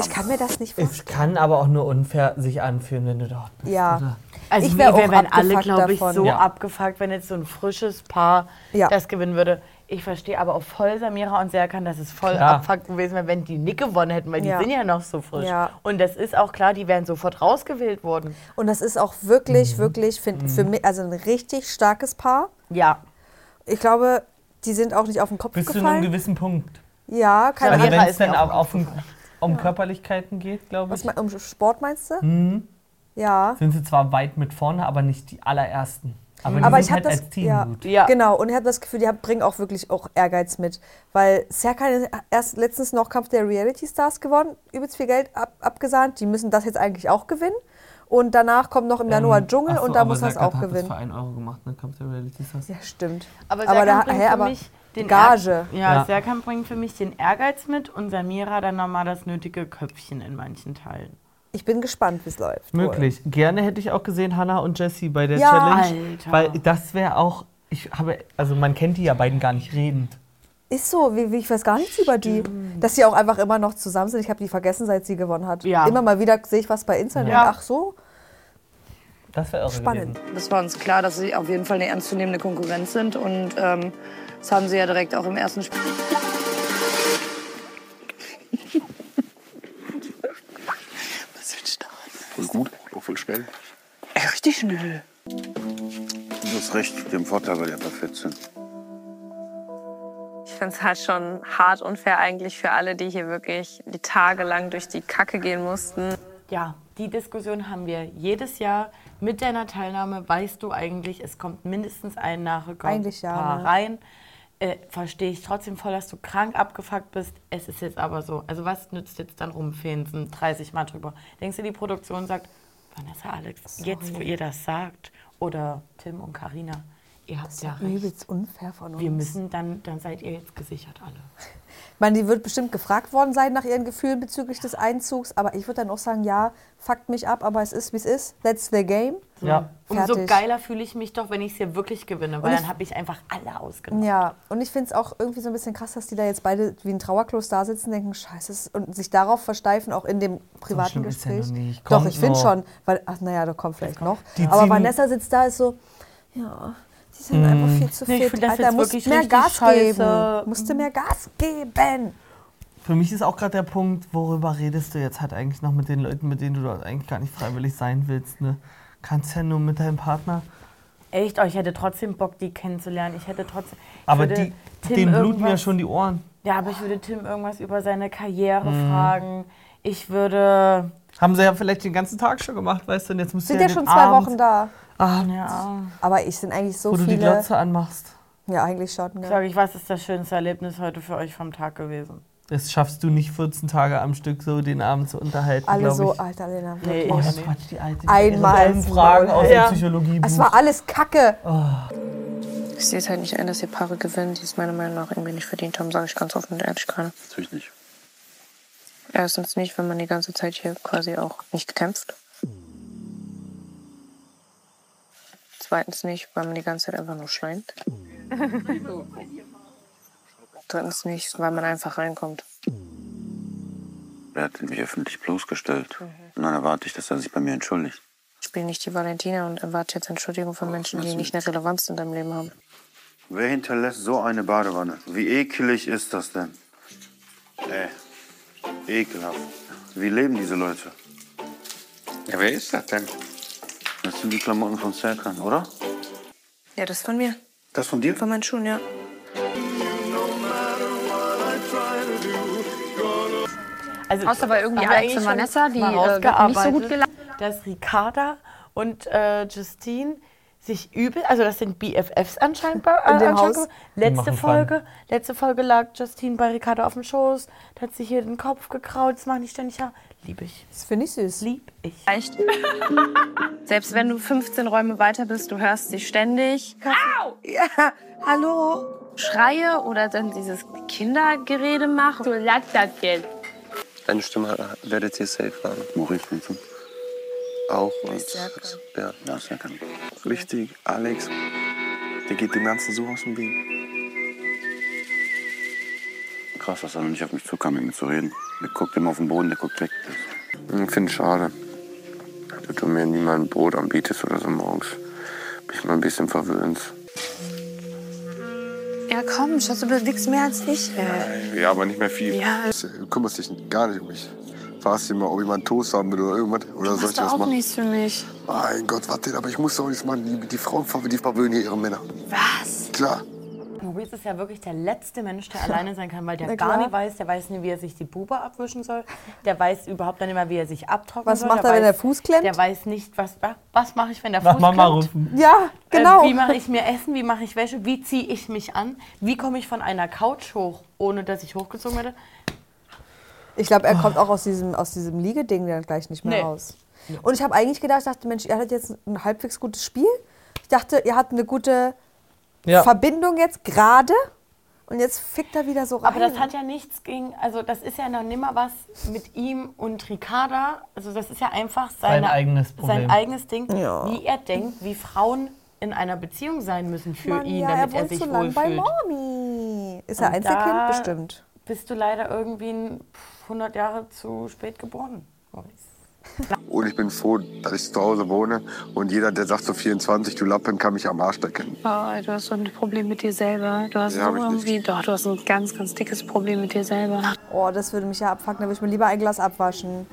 Ich kann mir das nicht vorstellen. Es kann aber auch nur unfair sich anfühlen, wenn du dort bist. Ja. oder? Also Ich wär wir auch wären alle, abgefuckt glaube ich, davon. so Ja. abgefuckt, wenn jetzt so ein frisches Paar Ja. das gewinnen würde. Ich verstehe aber auch voll Samira und Serkan, dass es voll Klar. abfuckt gewesen wäre, wenn die nicht gewonnen hätten, weil die Ja. sind ja noch so frisch. Ja. Und das ist auch klar, die wären sofort rausgewählt worden. Und das ist auch wirklich, Mhm. wirklich find, für mich, also ein richtig starkes Paar. Ja. Ich glaube, die sind auch nicht auf den Kopf Bis zu einem gefallen. gewissen Punkt. Ja, keine Also Ahnung. wenn es dann auch auf, auf um, um Körperlichkeiten geht, glaube Was ich, mein, um Sport meinst du? Mhm. Ja. sind sie zwar weit mit vorne, aber nicht die allerersten. Aber, die Aber sind ich habe halt das, ja, gut. Ja. genau. Und ich habe das Gefühl, die bringen auch wirklich auch Ehrgeiz mit, weil Serkan erst letztens noch Kampf der Reality Stars gewonnen, übelst viel Geld ab, abgesahnt. Die müssen das jetzt eigentlich auch gewinnen. Und danach kommt noch im Januar Ähm, Dschungel so, und da muss er es auch hat Das gewinnen. für 1 Euro gemacht, ne? Kampf der Reality Stars. Ja, stimmt. Aber Aber Serkan da- bringt hä, für aber mich den Gage. Ja, Ja. Serkan bringt für mich den Ehrgeiz mit und Samira dann nochmal das nötige Köpfchen in manchen Teilen. Ich bin gespannt, wie es läuft. wohl. Möglich. Gerne hätte ich auch gesehen, Hannah und Jessie bei der Ja. Challenge. Alter. Weil das wäre auch. Ich habe, also man kennt die ja beiden gar nicht redend. Ist so, wie, wie, ich weiß gar nichts über die. Dass sie auch einfach immer noch zusammen sind. Ich habe die vergessen, seit sie gewonnen hat. Ja. Immer mal wieder sehe ich was bei Instagram. Ja. Ach so, Das wäre spannend. gewesen. Das war uns klar, dass sie auf jeden Fall eine ernstzunehmende Konkurrenz sind. Und ähm, das haben sie ja direkt auch im ersten Spiel. Voll gut, auch voll schnell. Richtig schnell. Du hast recht, dem Vorteil, weil die einfach fit sind. Ich finde es halt schon hart unfair eigentlich für alle, die hier wirklich die Tage lang durch die Kacke gehen mussten. Ja, die Diskussion haben wir jedes Jahr. Mit deiner Teilnahme weißt du eigentlich, es kommt mindestens ein Nachrücker Eigentlich ja, ne? rein. Äh, Verstehe ich trotzdem voll, dass du krank abgefuckt bist. Es ist jetzt aber so. Also was nützt jetzt dann rumfehlen, 30 Mal drüber? Denkst du, die Produktion sagt, Vanessa, Alex, jetzt wo ihr das sagt, oder Tim und Karina, ihr habt ja recht. Übelst unfair von uns. Wir müssen dann, dann seid ihr jetzt gesichert alle. Ich meine, die wird bestimmt gefragt worden sein nach ihren Gefühlen bezüglich des Einzugs. Aber ich würde dann auch sagen, ja, fuckt mich ab, aber es ist, wie es ist. That's the game. Ja. Umso Fertig. geiler fühle ich mich doch, wenn ich es hier wirklich gewinne, weil ich- dann habe ich einfach alle ausgenommen. Ja, und ich finde es auch irgendwie so ein bisschen krass, dass die da jetzt beide wie ein Trauerklos da sitzen, denken, scheiße, es- und sich darauf versteifen, auch in dem privaten ja Gespräch. Doch, ich finde schon, weil, ach naja, da kommt vielleicht noch. Die Aber Vanessa sitzt da, ist so, ja, die sind Mhm. einfach viel zu Nee, ich fit. find Alter, musst mehr Gas scheiße. geben. Musste mehr Gas geben. Für mich ist auch gerade der Punkt, worüber redest du jetzt halt eigentlich noch mit den Leuten, mit denen du dort eigentlich gar nicht freiwillig sein willst. Ne? Kannst ja nur mit deinem Partner. Echt, oh, ich hätte trotzdem Bock, die kennenzulernen. Ich hätte trotzdem. ich Aber die, Tim denen bluten ja schon die Ohren. Ja, aber ich würde Tim irgendwas über seine Karriere Mhm. fragen. Ich würde. Haben sie ja vielleicht den ganzen Tag schon gemacht, weißt du, und jetzt müsst Sind ja den schon zwei Abend, Wochen da. Abend, Ja. Aber ich sind eigentlich so wo du die viele. Glotze anmachst. Ja, eigentlich schon. Ich Ne? sage, ich was ist das schönste Erlebnis heute für euch vom Tag gewesen? Das schaffst du nicht 14 Tage am Stück so den Abend zu unterhalten, Alle glaube so, ich. Alter, Lena. Nee, Oh, ich das nicht. Quatsch, die alte. Einmal Die Fragen aus Ja. dem Psychologiebuch. Es war alles Kacke. Ich sehe es halt nicht ein, dass die Paare gewinnen, die es meiner Meinung nach irgendwie nicht verdient haben, sage ich ganz offen und ehrlich gerade. Natürlich nicht. Erstens nicht, wenn man die ganze Zeit hier quasi auch nicht kämpft. Zweitens nicht, weil man die ganze Zeit einfach nur schweint. Drittens nicht, weil man einfach reinkommt. Er hat mich öffentlich bloßgestellt. Und dann erwarte ich, dass er sich bei mir entschuldigt. Ich bin nicht die Valentina und erwarte jetzt Entschuldigung von Menschen, die nicht eine Relevanz in deinem Leben haben. Wer hinterlässt so eine Badewanne? Wie ekelig ist das denn? Ey, ekelhaft. Wie leben diese Leute? Ja, wer ist das denn? Das sind die Klamotten von Serkan, oder? Ja, das ist von mir. Das von dir? Von meinen Schuhen, ja. Also, Außer bei irgendwie Alex und Vanessa, die äh, nicht so gut gelaufen. Dass Ricarda und äh, Justine sich übel, also das sind BFFs anscheinend bei In äh, dem anscheinend Haus. Letzte machen Folge, letzte Folge lag Justine bei Ricarda auf dem Schoß, da hat sich hier den Kopf gekraut, das mache ich ständig ja. Lieb ich. Das finde ich süß. Lieb ich. Echt? Selbst wenn du 15 Räume weiter bist, du hörst sie ständig. Au! Ja, hallo? Schreie oder dann dieses Kindergerede machen. So lag das jetzt. Eine Stimme werdet ihr safe haben. Maurice meinst du? Auch. Ist Serkan. ja. Ja, Serkan. Richtig, Alex. Der geht dem Ganzen so aus dem Weg. Krass, dass er noch nicht auf mich zukam, mit mir zu reden. Der guckt immer auf den Boden, der guckt weg. Ich finde es schade, dass du mir nie mal ein Brot anbietest oder so morgens. Mich mal ein bisschen verwöhnst. Ja, komm, Schatz, du bewegst mehr als ich. Äh, Ja, aber nicht mehr viel. Ja. Du kümmerst dich gar nicht um mich. Fragst dich mal, ob ich mal einen Toast haben will oder irgendwas. Oder soll ich du das auch machen? nichts für mich. Mein Gott, was denn? Aber ich muss doch nichts machen. Die, die Frauen verwöhnen, die verwöhnen hier ihre Männer. Was? Klar. Maurice ist ja wirklich der letzte Mensch, der alleine sein kann, weil der Na gar klar. nicht weiß, der weiß nicht, wie er sich die Bube abwischen soll. Der weiß überhaupt nicht mehr, wie er sich abtrocknen Was soll. macht der er, wenn der Fuß klemmt? Der weiß nicht, was, was mache ich, wenn der Nach Fuß Mama klemmt. rufen. Ja, genau. Äh, wie mache ich mir Essen, wie mache ich Wäsche, wie ziehe ich mich an, wie komme ich von einer Couch hoch, ohne dass ich hochgezogen werde. Ich glaube, er kommt auch aus diesem, aus diesem Liegeding dann gleich nicht mehr Nee. raus. Und ich habe eigentlich gedacht, ich dachte, Mensch, ihr hattet jetzt ein halbwegs gutes Spiel. Ich dachte, ihr hattet eine gute Ja. Verbindung jetzt gerade. Und jetzt fickt er wieder so rein. Aber das hat ja nichts gegen, also das ist ja noch nimmer was mit ihm und Ricarda. Also das ist ja einfach Sein seine, eigenes Problem. sein eigenes Ding, Ja. wie er denkt, wie Frauen in einer Beziehung sein müssen für Mann, ihn, ja, damit er er, sich so lang bei wohlfühlt. Mami. Ist er Und Einzelkind? da Bestimmt. Bist du leider irgendwie ein 100 Jahre zu spät geboren. Maurice. Und ich bin froh, dass ich zu Hause wohne. Und jeder, der sagt so 24, du Lappen, kann mich am Arsch lecken. Oh, du hast so ein Problem mit dir selber. Du hast Ja, so irgendwie, doch, du hast ein ganz, ganz dickes Problem mit dir selber. Oh, das würde mich ja abfucken. Da würde ich mir lieber ein Glas abwaschen.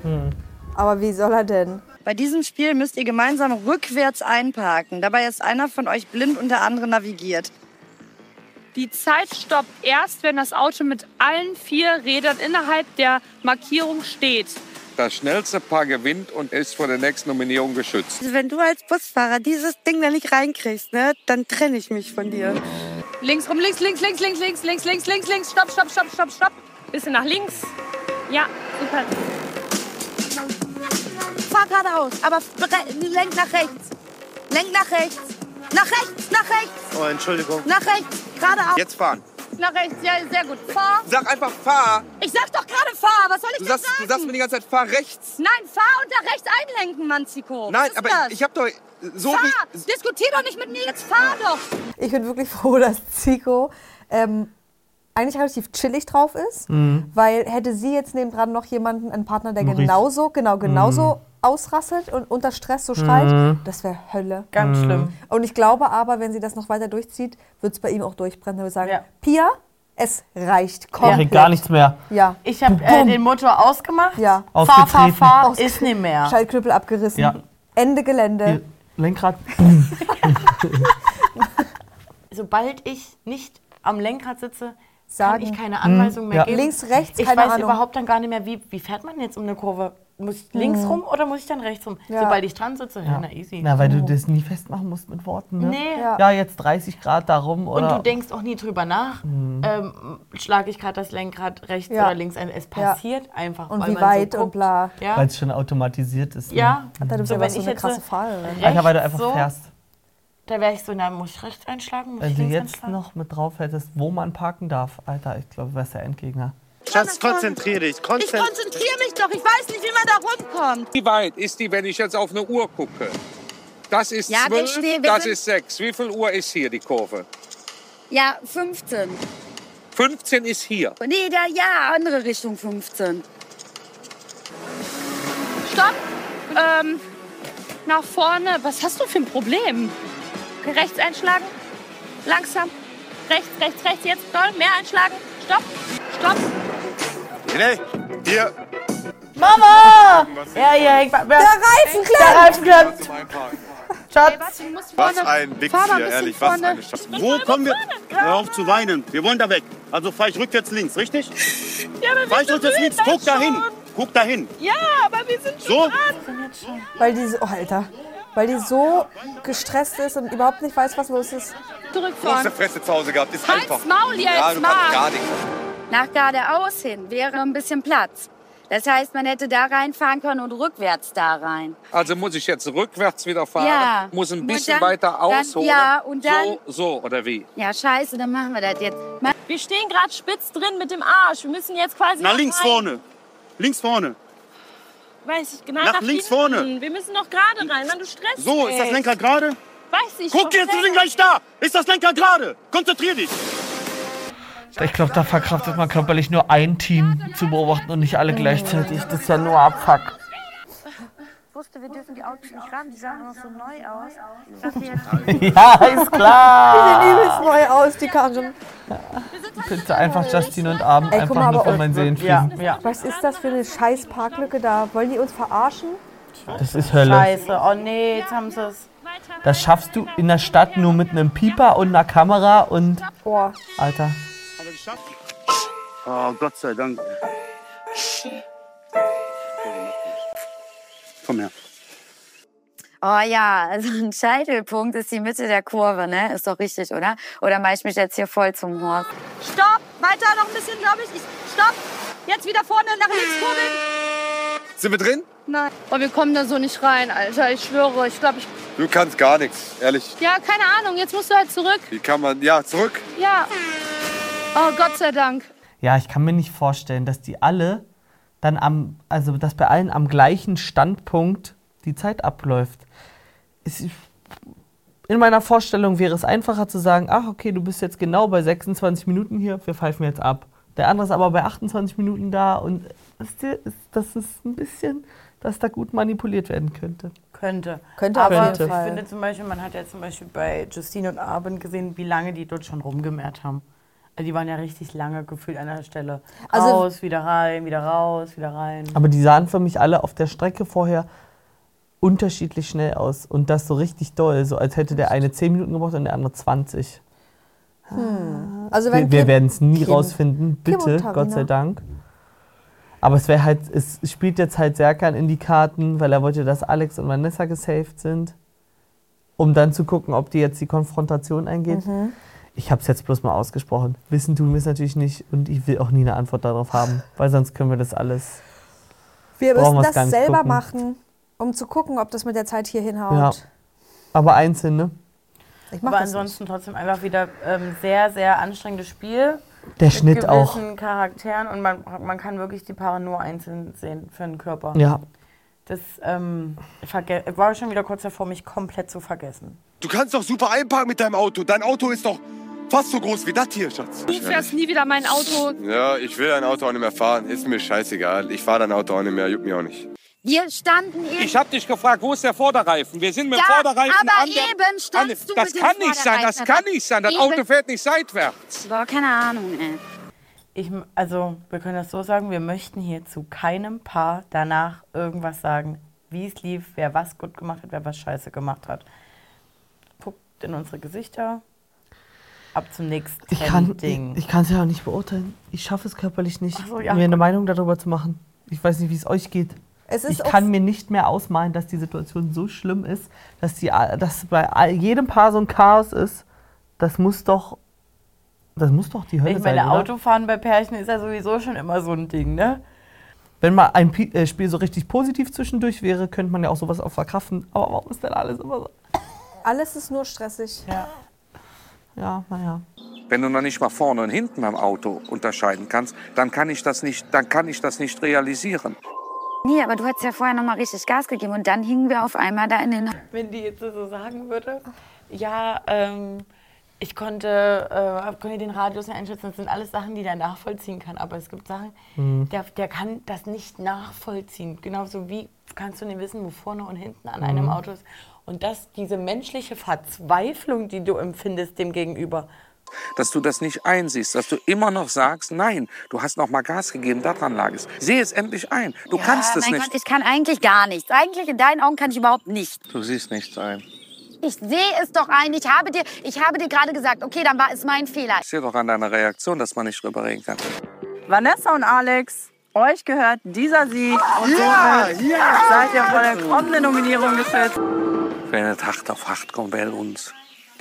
Aber wie soll er denn? Bei diesem Spiel müsst ihr gemeinsam rückwärts einparken. Dabei ist einer von euch blind und der andere navigiert. Die Zeit stoppt erst, wenn das Auto mit allen vier Rädern innerhalb der Markierung steht. Das schnellste Paar gewinnt und ist vor der nächsten Nominierung geschützt. Also wenn du als Busfahrer dieses Ding da nicht reinkriegst, ne, dann trenne ich mich von dir. Links rum, links, links, links, links, links, links, links, links, links. Stopp, stopp, stopp, stopp, stopp. Bisschen nach links. Ja, super. Fahr geradeaus, aber lenk nach rechts. Lenk nach rechts. Nach rechts, nach rechts, Oh, Entschuldigung. nach rechts. Geradeaus. Jetzt fahren. Nach rechts, ja, sehr gut. Fahr. Sag einfach fahr. Ich sag doch gerade fahr. Was soll ich Du denn sagst, sagen? du sagst mir die ganze Zeit, fahr rechts. Nein, fahr und da rechts einlenken, Manziko. Nein, aber das? ich hab doch so fahr. wie. Diskutier doch nicht mit mir, jetzt fahr doch. Ich bin wirklich froh, dass Zico ähm, eigentlich relativ chillig drauf ist. Mhm. Weil hätte sie jetzt nebendran noch jemanden, einen Partner, der genauso, genau, genauso ausrastet und unter Stress so schreit, Mhm. das wäre Hölle. Ganz Mhm. schlimm. Und ich glaube aber, wenn sie das noch weiter durchzieht, wird es bei ihm auch durchbrennen. Er wird sagen, Ja. Pia, es reicht Ich komplett. krieg gar nichts mehr. Ja. Ich habe äh, den Motor ausgemacht. Ja. Fahr, fahr, fahr, Aus- ist nicht mehr. Schaltknüppel abgerissen. Ja. Ende Gelände. Hier, Lenkrad. Sobald ich nicht am Lenkrad sitze, Sagen. kann ich keine Anweisung mehr Ja. geben. Links, rechts, ich keine weiß Ahnung. überhaupt dann gar nicht mehr, wie, wie fährt man jetzt um eine Kurve? Muss ich links rum oder muss ich dann rechts rum? Ja. Sobald ich dran sitze, ja, na easy. Na, weil du das nie festmachen musst mit Worten, ne? Nee. Ja. Ja, jetzt 30 Grad darum Und oder. du denkst auch nie drüber nach, ähm, schlage ich gerade das Lenkrad rechts Ja. oder links ein. Es Ja. passiert einfach. Und weil wie weit so und bla. Ja, Weil es schon automatisiert ist. ne? ja. Alter, du bist So, so ich eine jetzt krasse Fahrerin. rechts Alter, weil du einfach so, fährst. Da wäre ich so, na, muss ich rechts einschlagen? Muss Wenn ich du links jetzt einschlagen? noch mit drauf hättest, wo man parken darf, Alter, ich glaube, du wärst der Endgegner. Schatz, konzentrier dich. Ich Konzentrier konzentriere mich doch. Ich weiß nicht, wie man da rumkommt. Wie weit ist die, wenn ich jetzt auf eine Uhr gucke? Das ist Ja, wir 12, stehen- wir das ist 6. Wie viel Uhr ist hier die Kurve? Ja, 15. 15 ist hier. Nee, da, ja, andere Richtung 15. Stopp. Ähm, nach vorne. Was hast du für ein Problem? Okay, rechts einschlagen. Langsam. Rechts, rechts, rechts. Jetzt doll. Mehr einschlagen. Stopp. Stopp. Nee, hier. Mama! Ja, ja, ich, der Reifen Der Reifen klemmt. Schatz. Musst Was ein ein hier, bisschen ehrlich, was vorne. eine Scheiße. Wo kommen wir? Hör auf zu weinen. Wir wollen da weg. Also fahr ich rückwärts links, richtig? Ja, aber Fahr ich wir rückwärts sind links. da Guck da hin. schon. Guck da hin. Ja, aber wir sind So? schon dran. Weil die so, oh, Alter, weil die so gestresst ist und überhaupt nicht weiß, was los ist. Du hast Zurückfahren. eine Fresse zu Hause gehabt. Ist Halt's einfach. Maul jetzt, ja, du kannst Mann. gar nichts. Nach geradeaus hin wäre ein bisschen Platz. Das heißt, man hätte da reinfahren können und rückwärts da rein. Also muss ich jetzt rückwärts wieder fahren? Ja. Muss ein bisschen dann- weiter dann- ausholen? ja, und dann- So, so, oder wie? Ja, scheiße, dann machen wir das jetzt. Wir stehen gerade spitz drin mit dem Arsch. Wir müssen jetzt quasi. Nach links rein. vorne. Links vorne. Weiß ich genau. Nach links vorne. Wir müssen noch gerade rein, Mann, du stresst So, ist das Lenkrad gerade? Weiß ich. Guck jetzt, wir sind gleich da. Ist das Lenkrad gerade? Konzentrier dich. Ich glaube, da verkraftet man körperlich nur ein Team zu beobachten und nicht alle gleichzeitig. Das ist ja nur Abfuck. Ich wusste, wir dürfen die Autos nicht ran. Die sahen noch so neu aus. Ja, ist klar. Die sehen übelst neu aus, die Karren. Bitte einfach Justin und Abend Ey, guck einfach mal, nur aber von meinen Seelen Ja, fliegen. ja. Was ist das für eine scheiß Parklücke da? Wollen die uns verarschen? Das ist Hölle. Scheiße. Oh nee, jetzt haben sie es. Das schaffst du in der Stadt nur mit einem Pieper und einer Kamera und. Boah. Alter. Oh, Gott sei Dank. Komm her. Oh ja, also ein Scheitelpunkt ist die Mitte der Kurve, ne? Ist doch richtig, oder? Oder mache ich mich jetzt hier voll zum Horst? Stopp! Weiter noch ein bisschen, glaube ich. ich. Stopp! Jetzt wieder vorne nach links kurbeln. Sind wir drin? Nein. Oh, wir kommen da so nicht rein, Alter. Ich schwöre. Ich glaube, ich. Du kannst gar nichts, ehrlich. Ja, keine Ahnung. Jetzt musst du halt zurück. Wie kann man. Ja, zurück. Ja. Oh, Gott sei Dank. Ja, ich kann mir nicht vorstellen, dass die alle dann am, also dass bei allen am gleichen Standpunkt die Zeit abläuft. Es, in meiner Vorstellung wäre es einfacher zu sagen, ach okay, du bist jetzt genau bei 26 Minuten hier, wir pfeifen jetzt ab. Der andere ist aber bei 28 Minuten da und ist- das ist ein bisschen, dass da gut manipuliert werden könnte. Könnte. Könnte Aber auf jeden ich Fall. finde zum Beispiel, man hat ja zum Beispiel bei Justine und Arben gesehen, wie lange die dort schon rumgemehrt haben. Also die waren ja richtig lange gefühlt an der Stelle. Also- Raus, wieder rein, wieder raus, wieder rein. Aber die sahen für mich alle auf der Strecke vorher unterschiedlich schnell aus. Und das so richtig doll, so als hätte der eine 10 Minuten gebraucht und der andere 20. Also wenn Wir, wir werden es nie Kim- rausfinden, bitte. Gott sei Dank. Aber es wäre halt, es spielt jetzt halt Serkan in die Karten, weil er wollte, dass Alex und Vanessa gesaved sind, um dann zu gucken, ob die jetzt die Konfrontation eingeht. Mhm. Ich habe es jetzt bloß mal ausgesprochen. Wissen tun wir es natürlich nicht und ich will auch nie eine Antwort darauf haben, weil sonst können wir das alles. Wir brauchen müssen das nicht selber gucken. machen, um zu gucken, ob das mit der Zeit hier hinhaut. Ja. Aber einzeln, ne? Ich mach Aber das ansonsten trotzdem einfach wieder ähm, sehr, sehr anstrengendes Spiel. Der mit Schnitt auch. Charakteren und man, man kann wirklich die Paare nur einzeln sehen für den Körper. Ja. Das ähm, war schon wieder kurz davor, mich komplett zu vergessen. Du kannst doch super einparken mit deinem Auto. Dein Auto ist doch fast so groß wie das hier, Schatz. Du fährst nie wieder mein Auto. Ja, ich will dein Auto auch nicht mehr fahren. Ist mir scheißegal. Ich fahre dein Auto auch nicht mehr. Juckt mich auch nicht. Wir standen eben. Ich hab dich gefragt, wo ist der Vorderreifen? Wir sind mit dem Ja, Vorderreifen aber an der... eben standst du das mit dem kann nicht sein, das kann nicht sein. Das Eben. Auto fährt nicht seitwärts. Boah, keine Ahnung, ey. Ich, also, wir können das so sagen, wir möchten hier zu keinem Paar danach irgendwas sagen, wie es lief, wer was gut gemacht hat, wer was scheiße gemacht hat. Guckt in unsere Gesichter. Ab zum nächsten Ich kann Ding. ich es ja auch nicht beurteilen. Ich schaffe es körperlich nicht, so, ja, mir eine. Meinung darüber zu machen. Ich weiß nicht, wie es euch geht. Es ist ich kann mir nicht mehr ausmalen, dass die Situation so schlimm ist, dass, die, dass bei jedem Paar so ein Chaos ist. Das muss doch, das muss doch die Hölle Ich sein, meine, oder? Autofahren bei Pärchen ist ja sowieso schon immer so ein Ding, ne? Wenn mal ein äh, Spiel so richtig positiv zwischendurch wäre, könnte man ja auch sowas auch verkraften. Aber warum ist denn alles immer so? Alles ist nur stressig. Ja. Ja, naja. Wenn du noch nicht mal vorne und hinten beim Auto unterscheiden kannst, dann kann ich das nicht, dann kann ich das nicht realisieren. Nee, aber du hättest ja vorher noch mal richtig Gas gegeben und dann hingen wir auf einmal da in den... Wenn die jetzt so sagen würde, ja, ähm, ich konnte, äh, konnte den Radius nicht einschätzen, das sind alles Sachen, die der nachvollziehen kann. Aber es gibt Sachen, Mhm. der, der kann das nicht nachvollziehen. Genauso wie kannst du nicht wissen, wo vorne und hinten an einem Mhm. Auto ist. Und das, diese menschliche Verzweiflung, die du empfindest dem Gegenüber, Dass du das nicht einsiehst, dass du immer noch sagst, nein, du hast noch mal Gas gegeben, daran lag es. Sehe es endlich ein. Du kannst ja, es mein nicht. Gott, ich kann eigentlich gar nichts. Eigentlich in deinen Augen kann ich überhaupt nichts. Du siehst nichts ein. Ich sehe es doch ein. Ich habe dir, ich habe dir gerade gesagt, okay, dann war es mein Fehler. Ich sehe doch an deiner Reaktion, dass man nicht drüber reden kann. Vanessa und Alex, euch gehört dieser Sieg. Und Ja, somit ja. seid ihr vor der kommenden Nominierung geschützt. Wenn es hart auf hart kommt, bei uns.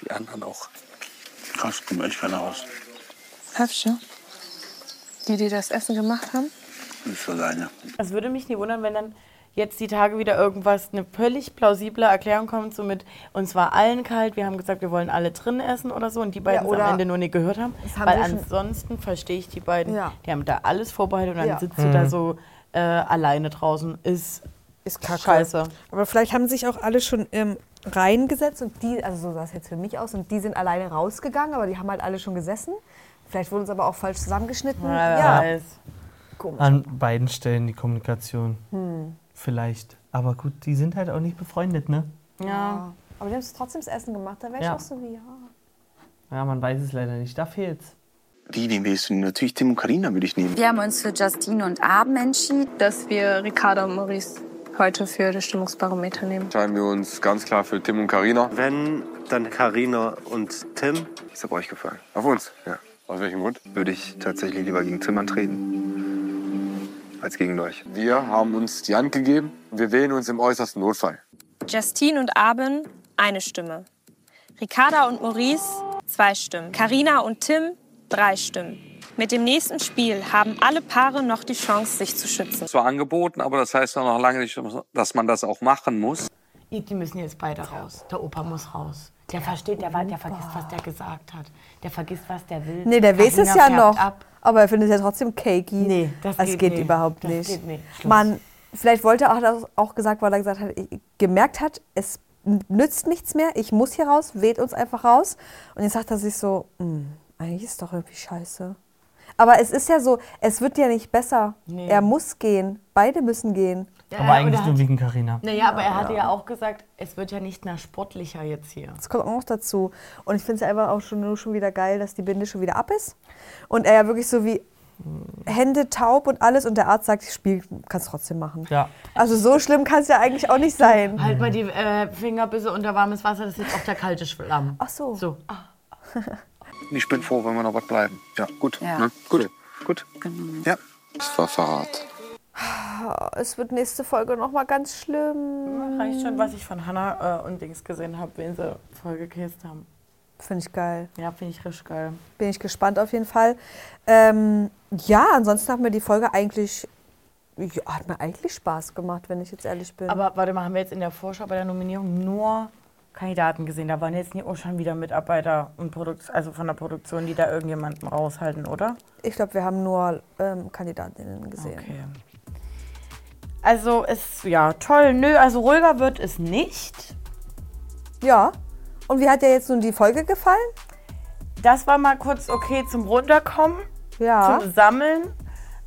Die anderen auch. Krass, kommt echt keiner raus. Höfsche. Die, die das Essen gemacht haben. Nicht für seine. Es würde mich nie wundern, wenn dann jetzt die Tage wieder irgendwas, eine völlig plausible Erklärung kommt, so mit, uns war allen kalt, wir haben gesagt, wir wollen alle drin essen oder so und die beiden es oder am Ende nur nicht gehört haben. Haben Weil ansonsten verstehe ich die beiden, Ja. die haben da alles vorbereitet und dann Ja. sitzt du da Mhm. so äh, alleine draußen ist, ist kacke. scheiße. Aber vielleicht haben sich auch alle schon ähm, reingesetzt und die, also so sah es jetzt für mich aus, und die sind alleine rausgegangen, aber die haben halt alle schon gesessen. Vielleicht wurde es aber auch falsch zusammengeschnitten. Ja, ja. An beiden Stellen die Kommunikation. Hm. Vielleicht. Aber gut, die sind halt auch nicht befreundet, ne? Ja. Aber die haben es trotzdem das Essen gemacht, da wäre ich Ja. auch so wie, ja. Ja, man weiß es leider nicht. Da fehlt's. Wie, wen willst du? Natürlich Tim und Karina würde ich nehmen. Wir haben uns für Justine und Abend entschieden. Dass wir Ricardo und Maurice heute für das Stimmungsbarometer nehmen. Entscheiden wir uns ganz klar für Tim und Karina. Wenn, dann Karina und Tim. Ist aber euch gefallen. Auf uns, ja. Aus welchem Grund? Würde ich tatsächlich lieber gegen Tim antreten, als gegen euch. Wir haben uns die Hand gegeben. Wir wählen uns im äußersten Notfall. Justine und Arben, eine Stimme. Ricarda und Maurice, zwei Stimmen. Karina und Tim, drei Stimmen. Mit dem nächsten Spiel haben alle Paare noch die Chance, sich zu schützen. Zwar angeboten, aber das heißt noch lange nicht, dass man das auch machen muss. Die müssen jetzt beide raus. Der Opa muss raus. Der versteht, der, der vergisst, was der gesagt hat. Der vergisst, was der will. Nee, der weiß es ja noch. Ab. Aber er findet es ja trotzdem cakey. Nee, das Es geht geht, nicht. überhaupt Das nicht. geht nicht. Schluss. Man, vielleicht wollte er auch, das auch gesagt, weil er gesagt hat, gemerkt hat, es nützt nichts mehr, ich muss hier raus, weht uns einfach raus. Und jetzt sagt er sich so, "Hm, eigentlich ist doch irgendwie scheiße. Aber es ist ja so, es wird ja nicht besser. Nee. Er muss gehen. Beide müssen gehen. Ja, Aber eigentlich er nur hat- wegen Carina. Naja, aber er hatte ja auch gesagt, es wird ja nicht mehr sportlicher jetzt hier. Das kommt auch noch dazu. Und ich finde es einfach auch schon, nur schon wieder geil, dass die Binde schon wieder ab ist. Und er ja wirklich so wie Hände taub und alles. Und der Arzt sagt, ich spiel, kannst trotzdem machen. Ja. Also so schlimm kann es ja eigentlich auch nicht sein. Halt mal die äh, Finger bis unter warmes Wasser, das ist jetzt auch der kalte Schlamm. Ach so. So. Ich bin froh, wenn wir noch was bleiben. Ja, gut. Ja. Ne? Gut. Gut. Ja. Das war Verrat. Es wird nächste Folge noch mal ganz schlimm. Reicht schon, was ich von Hannah äh, und Dings gesehen habe, wen sie vollgekäst haben. Finde ich geil. Ja, finde ich richtig geil. Bin ich gespannt auf jeden Fall. Ähm, ja, ansonsten hat mir die Folge eigentlich, ja, hat mir eigentlich Spaß gemacht, wenn ich jetzt ehrlich bin. Aber warte mal, haben wir jetzt in der Vorschau bei der Nominierung nur Kandidaten gesehen? Da waren jetzt nicht auch schon wieder Mitarbeiter und Produkt, also von der Produktion, die da irgendjemanden raushalten, oder? ich glaube, wir haben nur ähm, Kandidatinnen gesehen. Okay. Also ist ja toll. Nö, also ruhiger wird es nicht. Ja. Und wie hat dir jetzt nun die Folge gefallen? Das war mal kurz okay zum Runterkommen, Ja. zum Sammeln.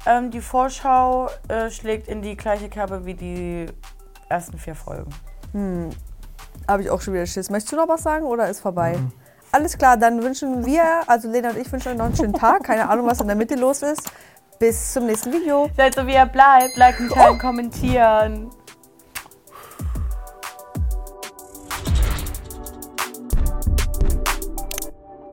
Ähm, die Vorschau äh, schlägt in die gleiche Kerbe wie die ersten vier Folgen. Hm. Habe ich auch schon wieder Schiss. Möchtest du noch was sagen oder ist vorbei? Alles klar, dann wünschen wir, also Lena und ich wünschen euch noch einen schönen Tag. Keine Ahnung, was in der Mitte los ist. Bis zum nächsten Video. Seid so wie ihr bleibt, liken, teilen, kommentieren.